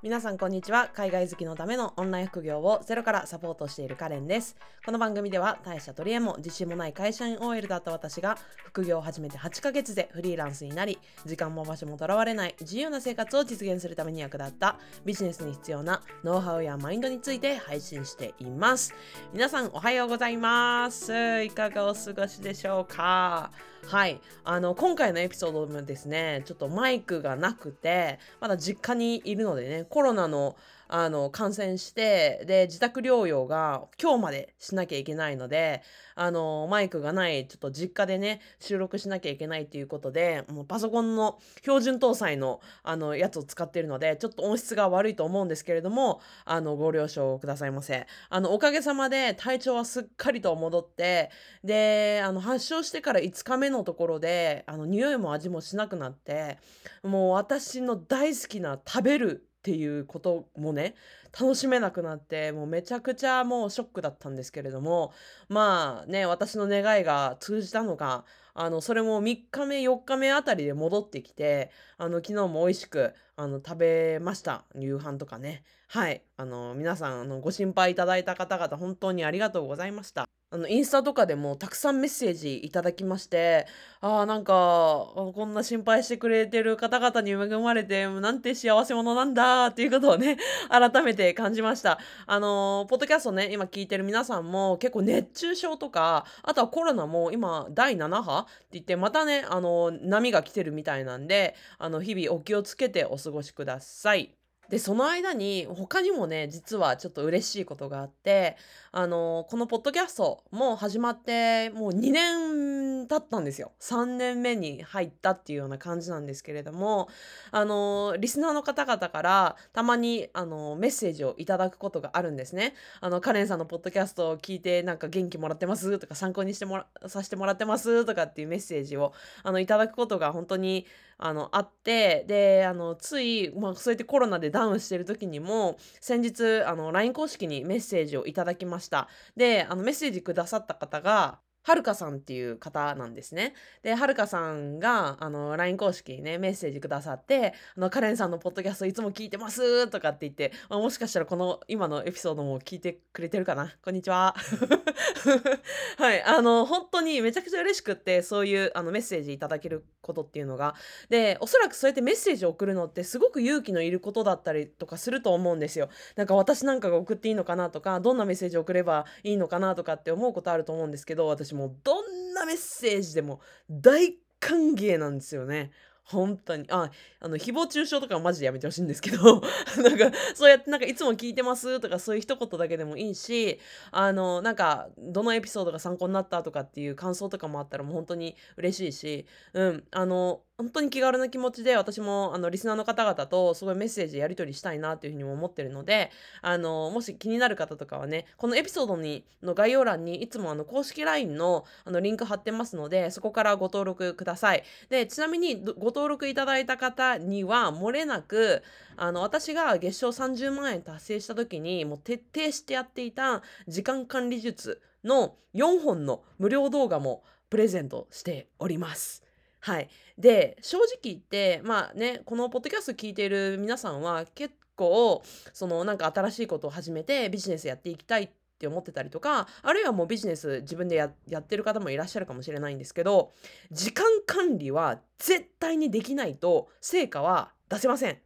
皆さんこんにちは。海外好きのためのオンライン副業をゼロからサポートしているカレンです。この番組では大した取り柄も自信もない会社員 OL だった私が副業を始めて8ヶ月でフリーランスになり時間も場所もとらわれない自由な生活を実現するために役立ったビジネスに必要なノウハウやマインドについて配信しています。皆さんおはようございます。いかがお過ごしでしょうか？はい。あの今回のエピソードもですねちょっとマイクがなくてまだ実家にいるのでねコロナのあの感染してで自宅療養が今日までしなきゃいけないのであのマイクがないちょっと実家でね収録しなきゃいけないっていうことでもうパソコンの標準搭載のあのやつを使ってるのでちょっと音質が悪いと思うんですけれどもあのご了承くださいませ。あのおかげさまで体調はすっかりと戻ってであの発症してから5日目のところであの匂いも味もしなくなってもう私の大好きな食べるっていうこともね楽しめなくなってもうめちゃくちゃもうショックだったんですけれどもまあね私の願いが通じたのかあのそれも3日目4日目あたりで戻ってきてあの昨日も美味しくあの食べました。夕飯とかね。はい。あの皆さんあのご心配いただいた方々本当にありがとうございました。あのインスタとかでもたくさんメッセージいただきましてああなんかこんな心配してくれてる方々に恵まれてなんて幸せ者なんだっていうことをね 改めて感じました。あのポッドキャストね今聞いてる皆さんも結構熱中症とかあとはコロナも今第7波って言ってまたねあの波が来てるみたいなんであの日々お気をつけてお過ごしください。でその間に他にもね実はちょっと嬉しいことがあってあのこのポッドキャストも始まってもう2年経ったんですよ。3年目に入ったっていうような感じなんですけれどもあのリスナーの方々からたまにあのメッセージをいただくことがあるんですね。あのカレンさんのポッドキャストを聞いてなんか元気もらってますとか参考にしてもらさせてもらってますとかっていうメッセージをあのいただくことが本当にあのあってであのつい、まあ、そうやってコロナでダウンしてる時にも先日あの LINE 公式にメッセージをいただきました。であのメッセージくださった方がはるかさんっていう方なんですね。で、はるかさんが、あの、LINE 公式にね、メッセージくださって、あの、カレンさんのポッドキャストいつも聞いてますとかって言って、まあ、もしかしたらこの今のエピソードも聞いてくれてるかな？こんにちは。はい、あの、本当にめちゃくちゃ嬉しくって、そういうあのメッセージいただけることっていうのが。で、おそらくそうやってメッセージを送るのってすごく勇気のいることだったりとかすると思うんですよ。なんか私なんかが送っていいのかなとか、どんなメッセージを送ればいいのかなとかって思うことあると思うんですけど、私ももうどんなメッセージでも大歓迎なんですよね。本当に。あ、あの、誹謗中傷とかはマジでやめてほしいんですけど、なんか、そうやってなんかいつも聞いてますとかそういう一言だけでもいいし、あの、なんか、どのエピソードが参考になったとかっていう感想とかもあったらもう本当に嬉しいし、うん、あの、本当に気軽な気持ちで私もあのリスナーの方々とすごいメッセージやり取りしたいなというふうにも思ってるのであのもし気になる方とかはねこのエピソードにの概要欄にいつもあの公式 LINE のあのリンク貼ってますのでそこからご登録くださいでちなみにご登録いただいた方には漏れなくあの私が月賞30万円達成した時にもう徹底してやっていた時間管理術の4本の無料動画もプレゼントしております。はい。で、正直言って、まあね、このポッドキャスト聞いている皆さんは結構、そのなんか新しいことを始めてビジネスやっていきたいって思ってたりとか、あるいはもうビジネス自分でやってる方もいらっしゃるかもしれないんですけど、時間管理は絶対にできないと成果は出せません。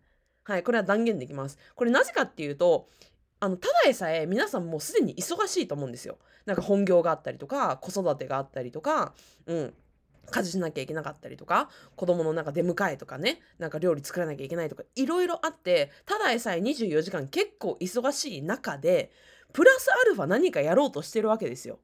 はい、これは断言できます。これなぜかっていうと、あのただでさえ皆さんもうすでに忙しいと思うんですよ。なんか本業があったりとか子育てがあったりとか、うん、家事しなきゃいけなかったりとか子供のなんか出迎えとかねなんか料理作らなきゃいけないとかいろいろあってただでさえ24時間結構忙しい中でプラスアルファ何かやろうとしてるわけですよ。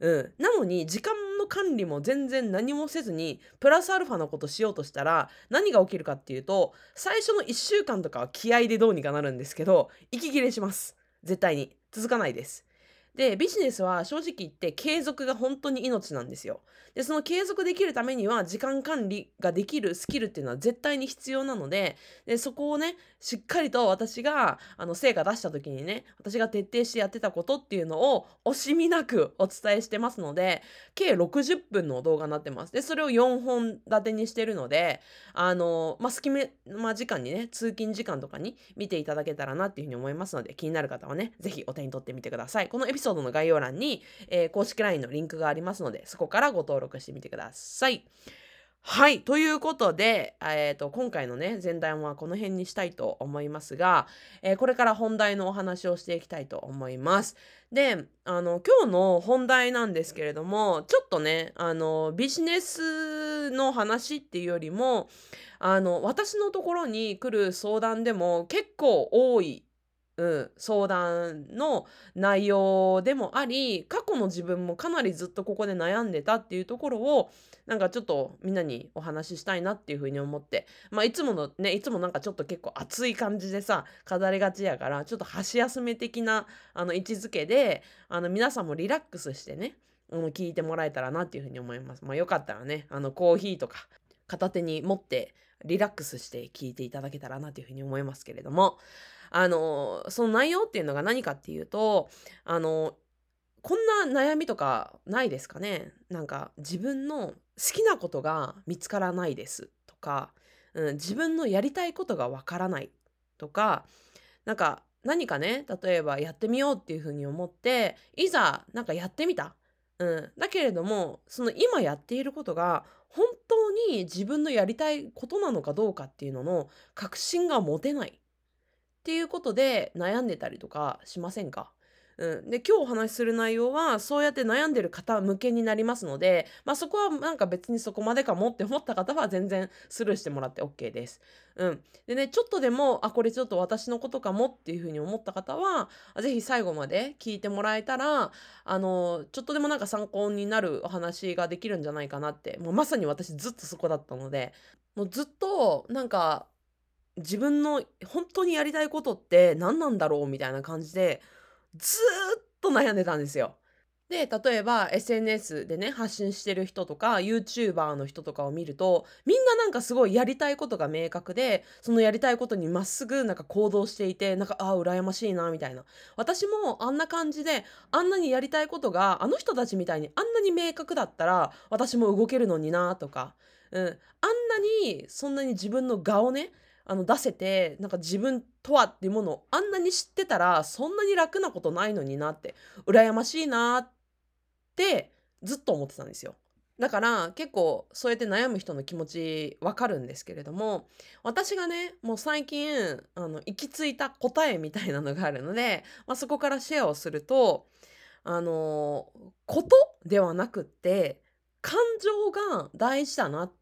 うん、なのに時間の管理も全然何もせずにプラスアルファのことしようとしたら何が起きるかっていうと最初の1週間とかは気合でどうにかなるんですけど息切れします。絶対に。続かないです。でビジネスは正直言って継続が本当に命なんですよ。でその継続できるためには時間管理ができるスキルっていうのは絶対に必要なのででそこをねしっかりと私があの成果出した時にね私が徹底してやってたことっていうのを惜しみなくお伝えしてますので計60分の動画になってます。でそれを4本立てにしてるのであのまあ隙間時間にね通勤時間とかに見ていただけたらなっていうふうに思いますので気になる方はね是非お手に取ってみてください。このエピソードの概要欄に、えー、公式 LINE のリンクがありますのでそこからご登録してみてください。はい。ということで、えーと、今回のね、前段はこの辺にしたいと思いますが、えー、これから本題のお話をしていきたいと思います。で、あの、今日の本題なんですけれども、ちょっとね、あの、ビジネスの話っていうよりも、あの、私のところに来る相談でも結構多いうん、相談の内容でもあり過去の自分もかなりずっとここで悩んでたっていうところをなんかちょっとみんなにお話ししたいなっていうふうに思ってまあいつものねいつもなんかちょっと結構熱い感じでさ飾りがちやからちょっと箸休め的なあの位置づけであの皆さんもリラックスしてね聞いてもらえたらなっていうふうに思います。まあよかったらねあのコーヒーとか片手に持ってリラックスして聞いていただけたらなというふうに思いますけれどもあのその内容っていうのが何かっていうとあのこんな悩みとかないですかね。なんか自分の好きなことが見つからないですとか、うん、自分のやりたいことがわからないとかなんか何かね例えばやってみようっていうふうに思っていざなんかやってみた、うん、だけれどもその今やっていることが本当に自分のやりたいことなのかどうかっていうのの確信が持てない。っていうことで悩んでたりとかしませんか？うん、で今日お話しする内容はそうやって悩んでる方向けになりますので、まあ、そこはなんか別にそこまでかもって思った方は全然スルーしてもらって OK です。うん、でねちょっとでもあこれちょっと私のことかもっていうふうに思った方は是非最後まで聞いてもらえたらあのちょっとでもなんか参考になるお話ができるんじゃないかなって。もうまさに私ずっとそこだったので。もうずっとなんか自分の本当にやりたいことって何なんだろうみたいな感じでずっと悩んでたんですよ。で例えば SNS でね発信してる人とか YouTuber の人とかを見るとみんななんかすごいやりたいことが明確でそのやりたいことにまっすぐなんか行動していてなんかああ羨ましいなみたいな私もあんな感じであんなにやりたいことがあの人たちみたいにあんなに明確だったら私も動けるのになとか、うん、あんなにそんなに自分の顔ねあの出せてなんか自分とはっていうものをあんなに知ってたらそんなに楽なことないのになって羨ましいなってずっと思ってたんですよ。だから結構そうやって悩む人の気持ちわかるんですけれども私がねもう最近あの行き着いた答えみたいなのがあるので、まあ、そこからシェアをするとあのことではなくって感情が大事だなっ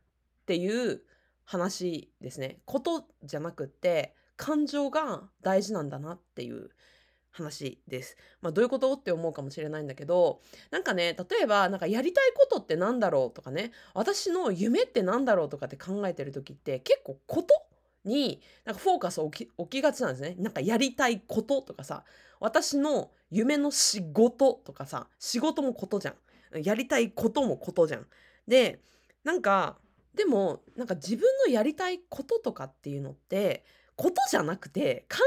ていう話ですね。ことじゃなくって感情が大事なんだなっていう話です。まあどういうこと？って思うかもしれないんだけどなんかね例えばなんかやりたいことってなんだろうとかね私の夢ってなんだろうとかって考えてる時って結構ことになんかフォーカスを置き置きがちなんですね。なんかやりたいこととかさ私の夢の仕事とかさ仕事もことじゃん。やりたいこともことじゃん。でなんかでもなんか自分のやりたいこととかっていうのってことじゃなくて感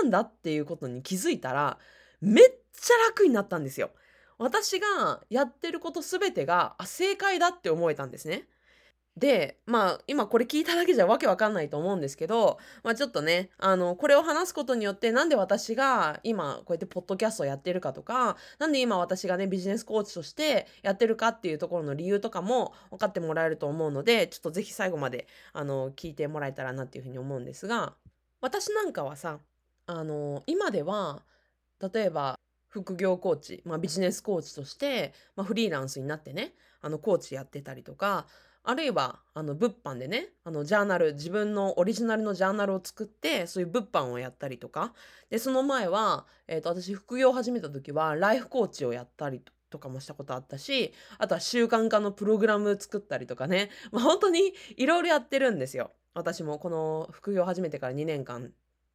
情なんだっていうことに気づいたらめっちゃ楽になったんですよ。私がやってること全てが正解だって思えたんですね。で、まあ、今これ聞いただけじゃわけわかんないと思うんですけど、まあちょっとね、あの、これを話すことによって、なんで私が今こうやってポッドキャストをやってるかとか、なんで今私がね、ビジネスコーチとしてやってるかっていうところの理由とかも分かってもらえると思うので、ちょっとぜひ最後まで、あの、聞いてもらえたらなっていうふうに思うんですが、私なんかはさ、あの、今では、例えば、副業コーチ、まあ、ビジネスコーチとして、まあ、フリーランスになってねあのコーチやってたりとかあるいは、あの、物販でね、あの、ジャーナル、自分のオリジナルのジャーナルを作って、そういう物販をやったりとか、で、その前は、えっ、ー、と、私、副業を始めた時は、ライフコーチをやったりとかもしたことあったし、あとは習慣化のプログラム作ったりとかね、まあ、本当にいろいろやってるんですよ。私もこの副業を始めてから2年間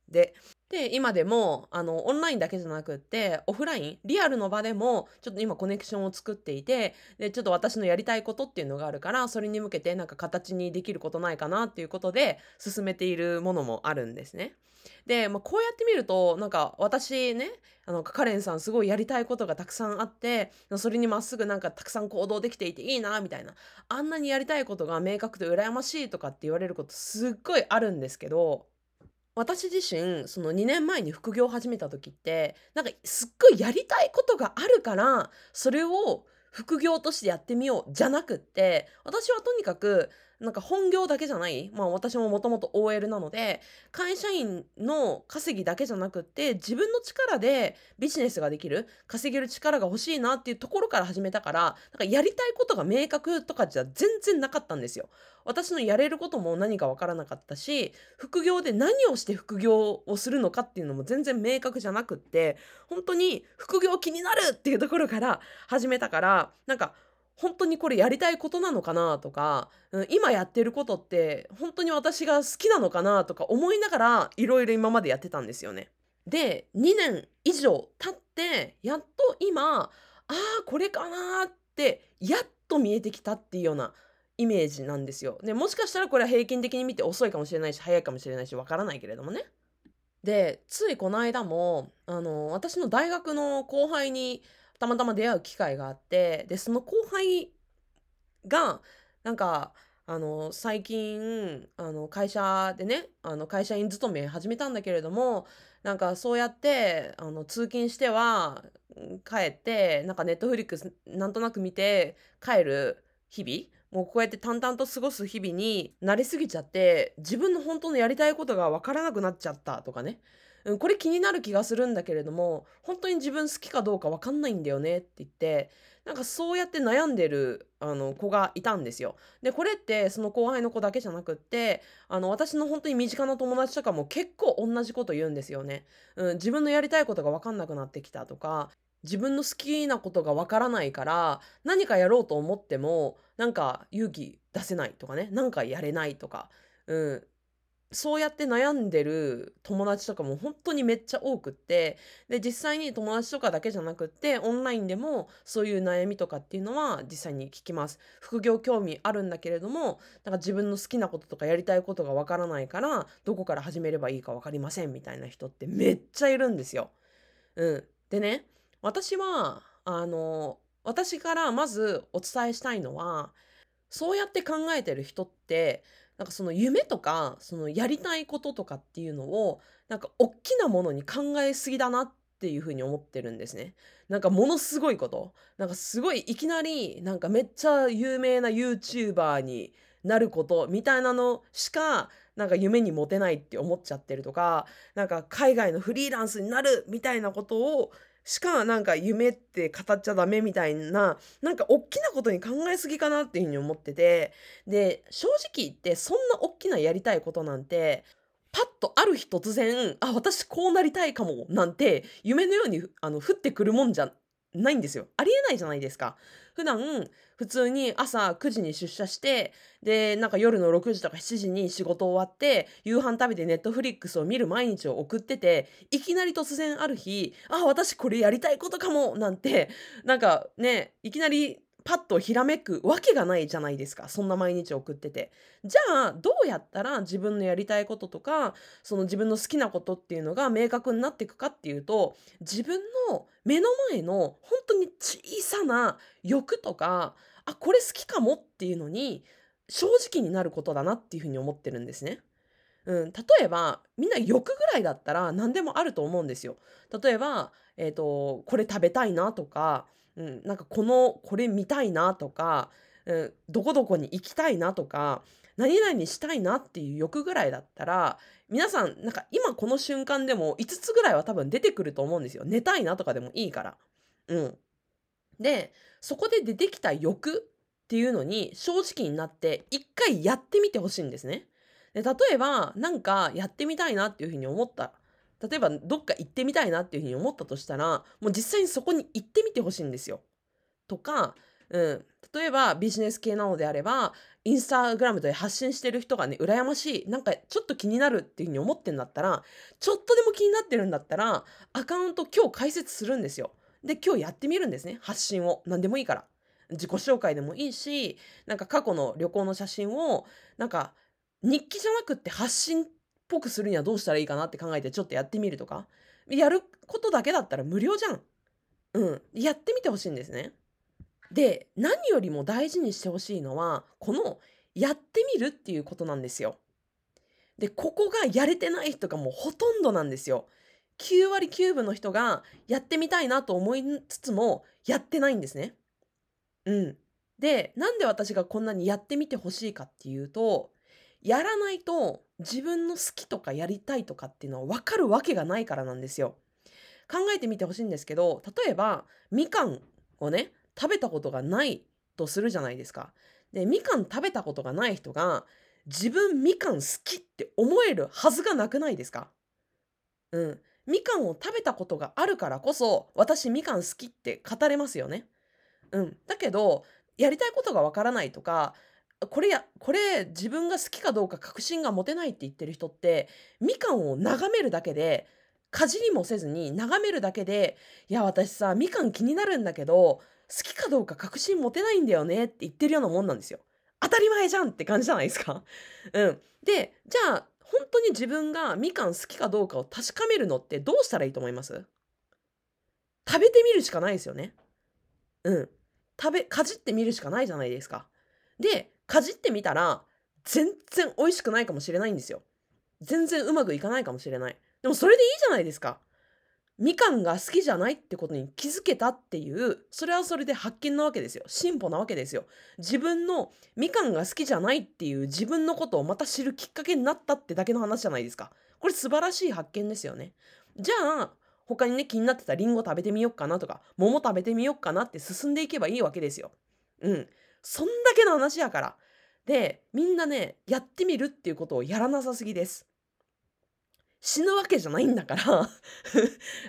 で。で今でもあのオンラインだけじゃなくってオフラインリアルの場でもちょっと今コネクションを作っていてでちょっと私のやりたいことっていうのがあるからそれに向けてなんか形にできることないかなっていうことで進めているものもあるんですね。で、まあ、こうやって見るとなんか私ねあのカレンさんすごいやりたいことがたくさんあってそれにまっすぐなんかたくさん行動できていていいなみたいなあんなにやりたいことが明確で羨ましいとかって言われることすっごいあるんですけど私自身その2年前に副業を始めた時ってなんかすっごいやりたいことがあるからそれを副業としてやってみようじゃなくって私はとにかくなんか本業だけじゃない、まあ私ももともと OL なので、会社員の稼ぎだけじゃなくって、自分の力でビジネスができる、稼げる力が欲しいなっていうところから始めたから、なんかやりたいことが明確とかじゃ全然なかったんですよ。私のやれることも何かわからなかったし、副業で何をして副業をするのかっていうのも全然明確じゃなくって、本当に副業気になるっていうところから始めたから、なんか本当にこれやりたいことなのかなとか、うん、今やってることって本当に私が好きなのかなとか思いながらいろいろ今までやってたんですよね。で2年以上経ってやっと今ああこれかなってやっと見えてきたっていうようなイメージなんですよ。でもしかしたらこれは平均的に見て遅いかもしれないし早いかもしれないしわからないけれどもね。でついこの間もあの私の大学の後輩にたまたま出会う機会があってでその後輩がなんかあの最近あの会社でねあの会社員勤め始めたんだけれどもなんかそうやってあの通勤しては帰ってなんかネットフリックスなんとなく見て帰る日々もうこうやって淡々と過ごす日々に慣れすぎちゃって自分の本当のやりたいことが分からなくなっちゃったとかね。うん、これ気になる気がするんだけれども本当に自分好きかどうか分かんないんだよねって言ってなんかそうやって悩んでるあの子がいたんですよ。でこれってその後輩の子だけじゃなくってあの私の本当に身近な友達とかも結構同じこと言うんですよね。うん、自分のやりたいことが分かんなくなってきたとか自分の好きなことが分からないから何かやろうと思ってもなんか勇気出せないとかねなんかやれないとか、うん、そうやって悩んでる友達とかも本当にめっちゃ多くって、で、実際に友達とかだけじゃなくって、オンラインでもそういう悩みとかっていうのは実際に聞きます。副業興味あるんだけれども、なんか自分の好きなこととかやりたいことがわからないから、どこから始めればいいかわかりませんみたいな人ってめっちゃいるんですよ。うん。でね、私は、あの、私からまずお伝えしたいのは、そうやって考えてる人って、なんかその夢とか、そのやりたいこととかっていうのを、なんか大きなものに考えすぎだなっていうふうに思ってるんですね。なんかものすごいこと。なんかすごいいきなり、なんかめっちゃ有名な YouTuber になることみたいなのしか、なんか夢に持てないって思っちゃってるとか、なんか海外のフリーランスになるみたいなことをしかなんか夢って語っちゃダメみたいな、なんか大きなことに考えすぎかなっていうふうに思ってて、で、正直言ってそんな大きなやりたいことなんて、パッとある日突然、あ、私こうなりたいかも、なんて、夢のように、あの、降ってくるもんじゃないんですよ。ありえないじゃないですか。普段、普通に朝9時に出社して、で、なんか夜の6時とか7時に仕事終わって、夕飯食べてネットフリックスを見る毎日を送ってて、いきなり突然ある日、あ、私これやりたいことかもなんて、なんかね、いきなりパッとひらめくわけがないじゃないですかそんな毎日送っててじゃあどうやったら自分のやりたいこととかその自分の好きなことっていうのが明確になっていくかっていうと自分の目の前の本当に小さな欲とかあこれ好きかもっていうのに正直になることだなっていうふうに思ってるんですね。うん、例えばみんな欲ぐらいだったら何でもあると思うんですよ。例えば、えーとこれ食べたいなとかうん、なんかこのこれ見たいなとか、うん、どこどこに行きたいなとか何々したいなっていう欲ぐらいだったら皆さんなんか今この瞬間でも5つぐらいは多分出てくると思うんですよ寝たいなとかでもいいから。うん、でそこで出てきた欲っていうのに正直になって一回やってみてほしいんですね。で例えば何かやってみたいなっていうふうに思った例えばどっか行ってみたいなっていうふうに思ったとしたらもう実際にそこに行ってみてほしいんですよ。とかうん、例えばビジネス系なのであればインスタグラムで発信してる人がね羨ましい。なんかちょっと気になるっていうふうに思ってんだったらちょっとでも気になってるんだったらアカウント今日開設するんですよ。で今日やってみるんですね。発信を。何でもいいから。自己紹介でもいいしなんか過去の旅行の写真をなんか日記じゃなくって発信っぽくするにはどうしたらいいかなって考えてちょっとやってみるとかやることだけだったら無料じゃんうんやってみてほしいんですねで何よりも大事にしてほしいのはこのやってみるっていうことなんですよ。でここがやれてない人がもうほとんどなんですよ。9割9分の人がやってみたいなと思いつつもやってないんですね。うん。でなんで私がこんなにやってみてほしいかっていうとやらないと自分の好きとかやりたいとかっていうのは分かるわけがないからなんですよ。考えてみてほしいんですけど例えばみかんをね食べたことがないとするじゃないですか。でみかん食べたことがない人が自分みかん好きって思えるはずがなくないですか？うん。みかんを食べたことがあるからこそ私みかん好きって語れますよね。うん。だけどやりたいことがわからないとかこれやこれ自分が好きかどうか確信が持てないって言ってる人ってみかんを眺めるだけでかじりもせずに眺めるだけでいや私さみかん気になるんだけど好きかどうか確信持てないんだよねって言ってるようなもんなんですよ。当たり前じゃんって感じじゃないですか。うん。で、じゃあ、本当に自分がみかん好きかどうかを確かめるのってどうしたらいいと思います？食べてみるしかないですよね。うん。食べ、かじってみるしかないじゃないですか。で、かじってみたら、全然美味しくないかもしれないんですよ。全然うまくいかないかもしれない。でもそれでいいじゃないですか。みかんが好きじゃないってことに気づけたっていうそれはそれで発見なわけですよ進歩なわけですよ自分のみかんが好きじゃないっていう自分のことをまた知るきっかけになったってだけの話じゃないですかこれ素晴らしい発見ですよねじゃあ他にね気になってたりんご食べてみよっかなとか桃食べてみよっかなって進んでいけばいいわけですようんそんだけの話やからでみんなねやってみるっていうことをやらなさすぎです死ぬわけじゃないんだから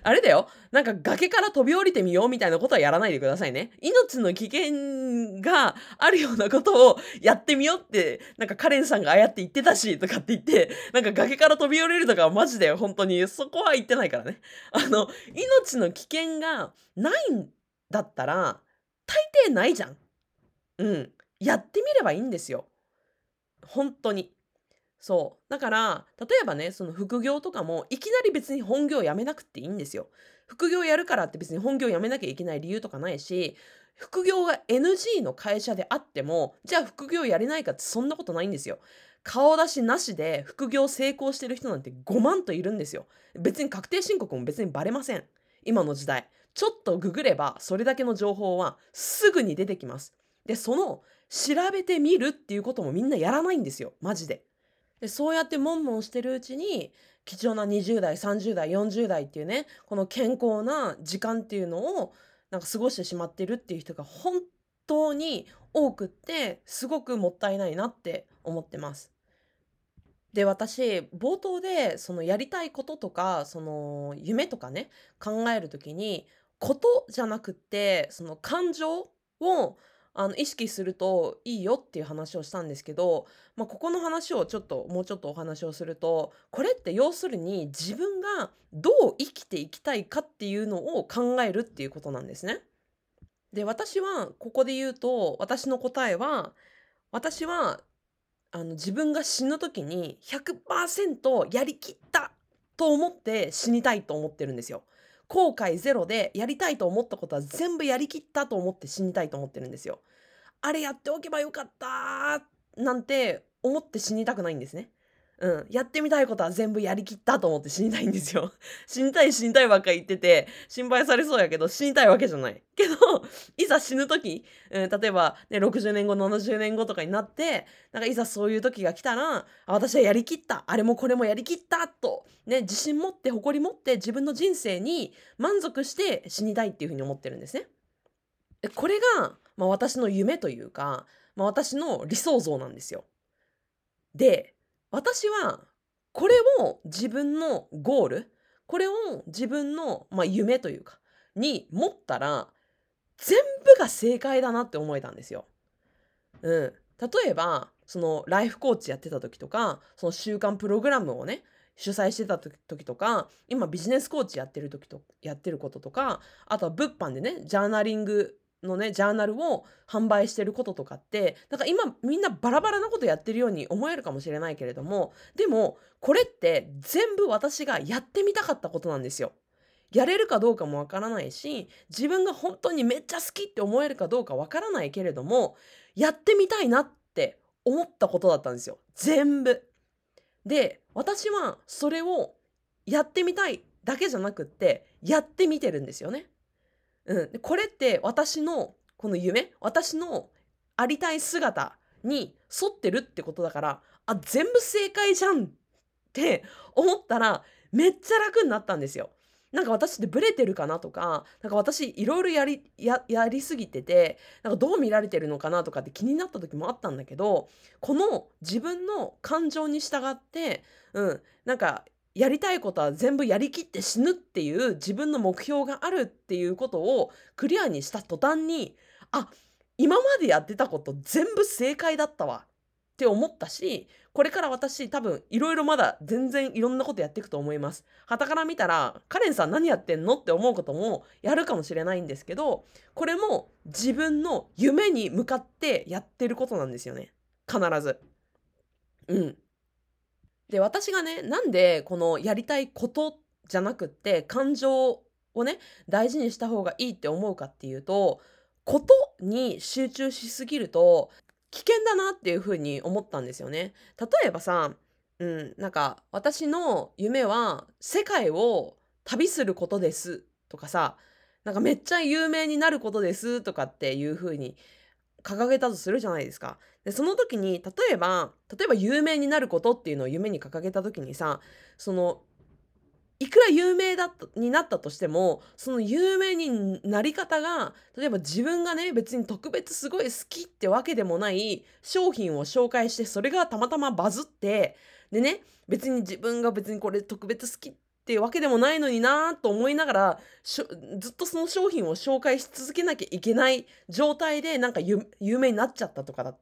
あれだよ。なんか崖から飛び降りてみようみたいなことはやらないでくださいね。命の危険があるようなことをやってみようって、なんかカレンさんがああやって言ってたし、とかって言って、なんか崖から飛び降りるとかはマジで本当にそこは言ってないからね。あの、命の危険がないんだったら、大抵ないじゃん。うん。やってみればいいんですよ。本当に。そう。だから、例えばね、その副業とかも、いきなり別に本業を辞めなくていいんですよ。副業やるからって別に本業を辞めなきゃいけない理由とかないし、副業が NG の会社であっても、じゃあ副業やれないかってそんなことないんですよ。顔出しなしで副業成功してる人なんて5万といるんですよ。別に確定申告も別にバレません。今の時代。ちょっとググればそれだけの情報はすぐに出てきます。で、その調べてみるっていうこともみんなやらないんですよ。マジで。でそうやってもんもんしてるうちに貴重な20代30代40代っていうねこの健康な時間っていうのをなんか過ごしてしまってるっていう人が本当に多くってすごくもったいないなって思ってます。で私冒頭でそのやりたいこととかその夢とかね考える時にことじゃなくってその感情をあの意識するといいよっていう話をしたんですけど、まあ、ここの話をちょっともうちょっとお話をするとこれって要するに自分がどう生きていきたいかっていうのを考えるっていうことなんですね。で私はここで言うと私の答えは私はあの自分が死ぬ時に100%やりきったと思って死にたいと思ってるんですよ。後悔ゼロでやりたいと思ったことは全部やりきったと思って死にたいと思ってるんですよ。あれやっておけばよかったなんて思って死にたくないんですね。うん。やってみたいことは全部やりきったと思って死にたいんですよ。死にたい死にたいばっか言ってて、心配されそうやけど、死にたいわけじゃない。けど、いざ死ぬ時、うん、例えば、ね、60年後、70年後とかになって、なんかいざそういう時が来たら、私はやりきった。あれもこれもやりきったと、ね、自信持って、誇り持って自分の人生に満足して死にたいっていうふうに思ってるんですね。これが、まあ、私の夢というか、まあ、私の理想像なんですよ。で、私はこれを自分のゴールこれを自分の、まあ、夢というかに持ったら全部が正解だなって思えたんですよ。うん、例えばそのライフコーチやってた時とかその週間プログラムをね主催してた時とか今ビジネスコーチやってる時とやってることとかあとは物販でねジャーナリングのねジャーナルを販売してることとかってなんか今みんなバラバラなことやってるように思えるかもしれないけれどもでもこれって全部私がやってみたかったことなんですよ。やれるかどうかもわからないし自分が本当にめっちゃ好きって思えるかどうかわからないけれどもやってみたいなって思ったことだったんですよ全部。で私はそれをやってみたいだけじゃなくってやってみてるんですよね。うん、これって私のこの夢私のありたい姿に沿ってるってことだからあ全部正解じゃんって思ったらめっちゃ楽になったんですよ。なんか私ってブレてるかなとかなんか私いろいろやりややりすぎててなんかどう見られてるのかなとかって気になった時もあったんだけどこの自分の感情に従ってうんなんかやりたいことは全部やりきって死ぬっていう自分の目標があるっていうことをクリアにした途端にあ今までやってたこと全部正解だったわって思ったしこれから私多分いろいろまだ全然いろんなことやっていくと思います。傍から見たらカレンさん何やってんのって思うこともやるかもしれないんですけどこれも自分の夢に向かってやってることなんですよね必ず。うん。で私がねなんでこのやりたいことじゃなくって感情をね大事にした方がいいって思うかっていうとことに集中しすぎると危険だなっていうふうに思ったんですよね。例えばさ、うん、なんか私の夢は世界を旅することですとかさなんかめっちゃ有名になることですとかっていうふうに掲げたとするじゃないですか。でその時に例えば例えば有名になることっていうのを夢に掲げた時にさそのいくら有名だになったとしてもその有名になり方が例えば自分がね別に特別すごい好きってわけでもない商品を紹介してそれがたまたまバズってでね別に自分が別にこれ特別好きっていうわけでもないのになと思いながらずっとその商品を紹介し続けなきゃいけない状態でなんか有名になっちゃったとかだ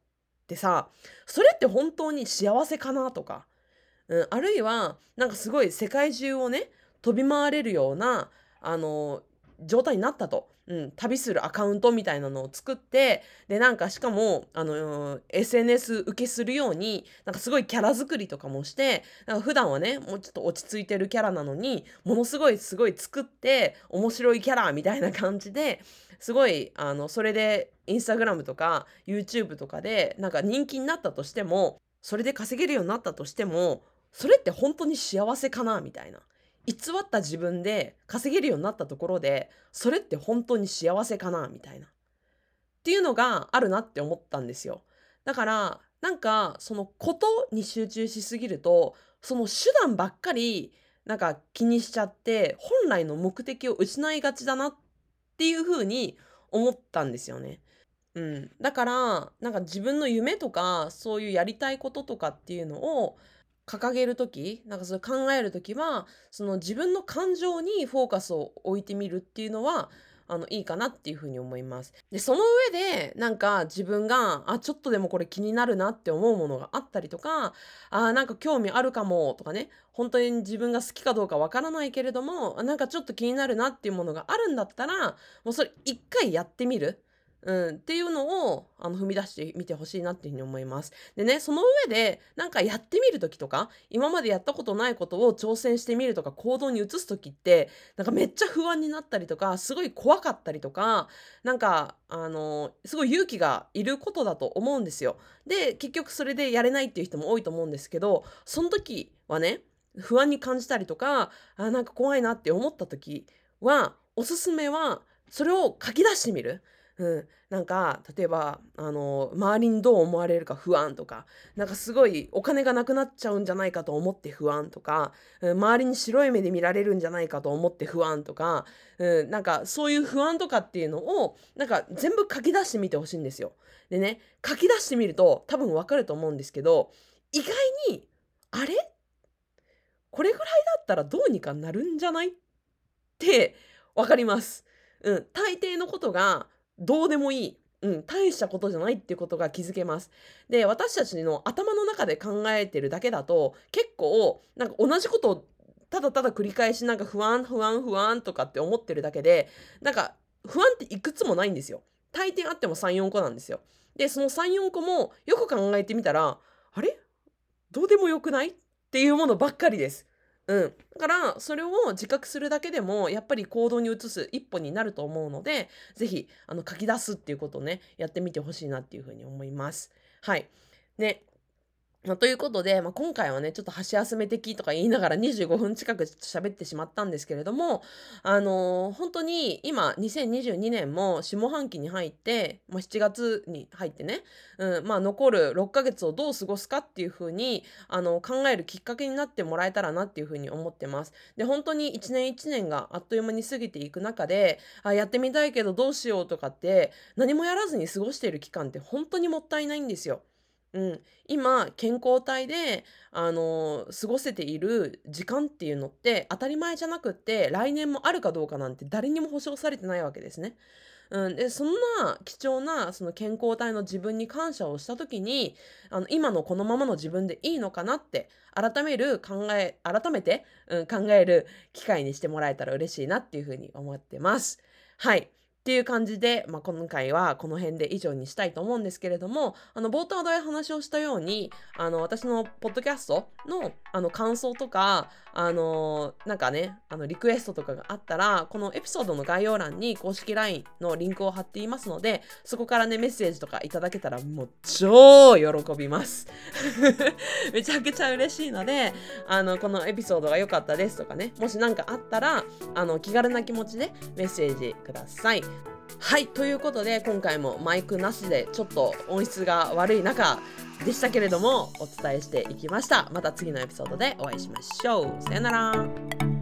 ってさそれって本当に幸せかなとか。うん、あるいはなんかすごい世界中をね飛び回れるようなあの状態になったと、うん、旅するアカウントみたいなのを作ってでなんかしかもあの SNS 受けするようになんかすごいキャラ作りとかもしてなんか普段はねもうちょっと落ち着いてるキャラなのにものすごいすごい作って面白いキャラみたいな感じですごいあのそれでインスタグラムとか YouTube とかでなんか人気になったとしてもそれで稼げるようになったとしてもそれって本当に幸せかなみたいな。偽った自分で稼げるようになったところでそれって本当に幸せかなみたいな。っていうのがあるなって思ったんですよ。だからなんかそのことに集中しすぎるとその手段ばっかりなんか気にしちゃって本来の目的を失いがちだなっていうふうに思ったんですよね。うん、だからなんか自分の夢とかそういうやりたいこととかっていうのを掲げる時なんかそれ考える時はその自分の感情にフォーカスを置いてみるっていうのはあのいいかなっていうふうに思います。でその上でなんか自分があちょっとでもこれ気になるなって思うものがあったりとかあなんか興味あるかもとかね本当に自分が好きかどうかわからないけれどもなんかちょっと気になるなっていうものがあるんだったらもうそれ一回やってみる。うん、っていうのをあの踏み出してみてほしいなっていうふうに思います。でねその上でなんかやってみる時とか今までやったことないことを挑戦してみるとか行動に移す時ってなんかめっちゃ不安になったりとかすごい怖かったりとかなんかあのすごい勇気がいることだと思うんですよ。で結局それでやれないっていう人も多いと思うんですけどその時はね不安に感じたりとかあなんか怖いなって思った時はおすすめはそれを書き出してみる。うん、なんか例えばあの周りにどう思われるか不安とかなんかすごいお金がなくなっちゃうんじゃないかと思って不安とか、うん、周りに白い目で見られるんじゃないかと思って不安とか、うん、なんかそういう不安とかっていうのをなんか全部書き出してみてほしいんですよ。でね書き出してみると多分わかると思うんですけど意外にあれ？これぐらいだったらどうにかなるんじゃない？って分かります。うん、大抵のことがどうでもいい。うん、大したことじゃないっていうことが気づけます。で、私たちの頭の中で考えてるだけだと、結構、なんか同じことをただただ繰り返しなんか不安、不安、不安とかって思ってるだけで、なんか不安っていくつもないんですよ。大抵あっても3、4個なんですよ。で、その3、4個もよく考えてみたら、あれ？どうでもよくない？っていうものばっかりです。うん、だからそれを自覚するだけでもやっぱり行動に移す一歩になると思うので是非書き出すっていうことをねやってみてほしいなっていうふうに思います。はいねまあ、ということで、まあ、今回はね、ちょっと箸休め的とか言いながら25分近く喋ってしまったんですけれども、あのー、本当に今、2022年も下半期に入って、まあ、7月に入ってね、うん、まあ、残る6ヶ月をどう過ごすかっていうふうに、あの考えるきっかけになってもらえたらなっていうふうに思ってます。で、本当に1年1年があっという間に過ぎていく中で、あ、やってみたいけどどうしようとかって、何もやらずに過ごしている期間って本当にもったいないんですよ。うん、今健康体で、あの過ごせている時間っていうのって当たり前じゃなくって来年もあるかどうかなんて誰にも保証されてないわけですね。うん、でそんな貴重なその健康体の自分に感謝をした時にあの今のこのままの自分でいいのかなって改める考え改めて、うん、考える機会にしてもらえたら嬉しいなっていうふうに思ってます。はいっていう感じで、まあ、今回はこの辺で以上にしたいと思うんですけれども、あの、冒頭で話をしたように、あの、私のポッドキャストの、あの、感想とか、あの、なんかね、あの、リクエストとかがあったら、このエピソードの概要欄に公式 LINE のリンクを貼っていますので、そこからね、メッセージとかいただけたら、もう超喜びます。めちゃくちゃ嬉しいので、あの、このエピソードが良かったですとかね、もし何かあったら、あの、気軽な気持ちでメッセージください。はいということで今回もマイクなしでちょっと音質が悪い中でしたけれどもお伝えしていきました。また次のエピソードでお会いしましょう。さよなら。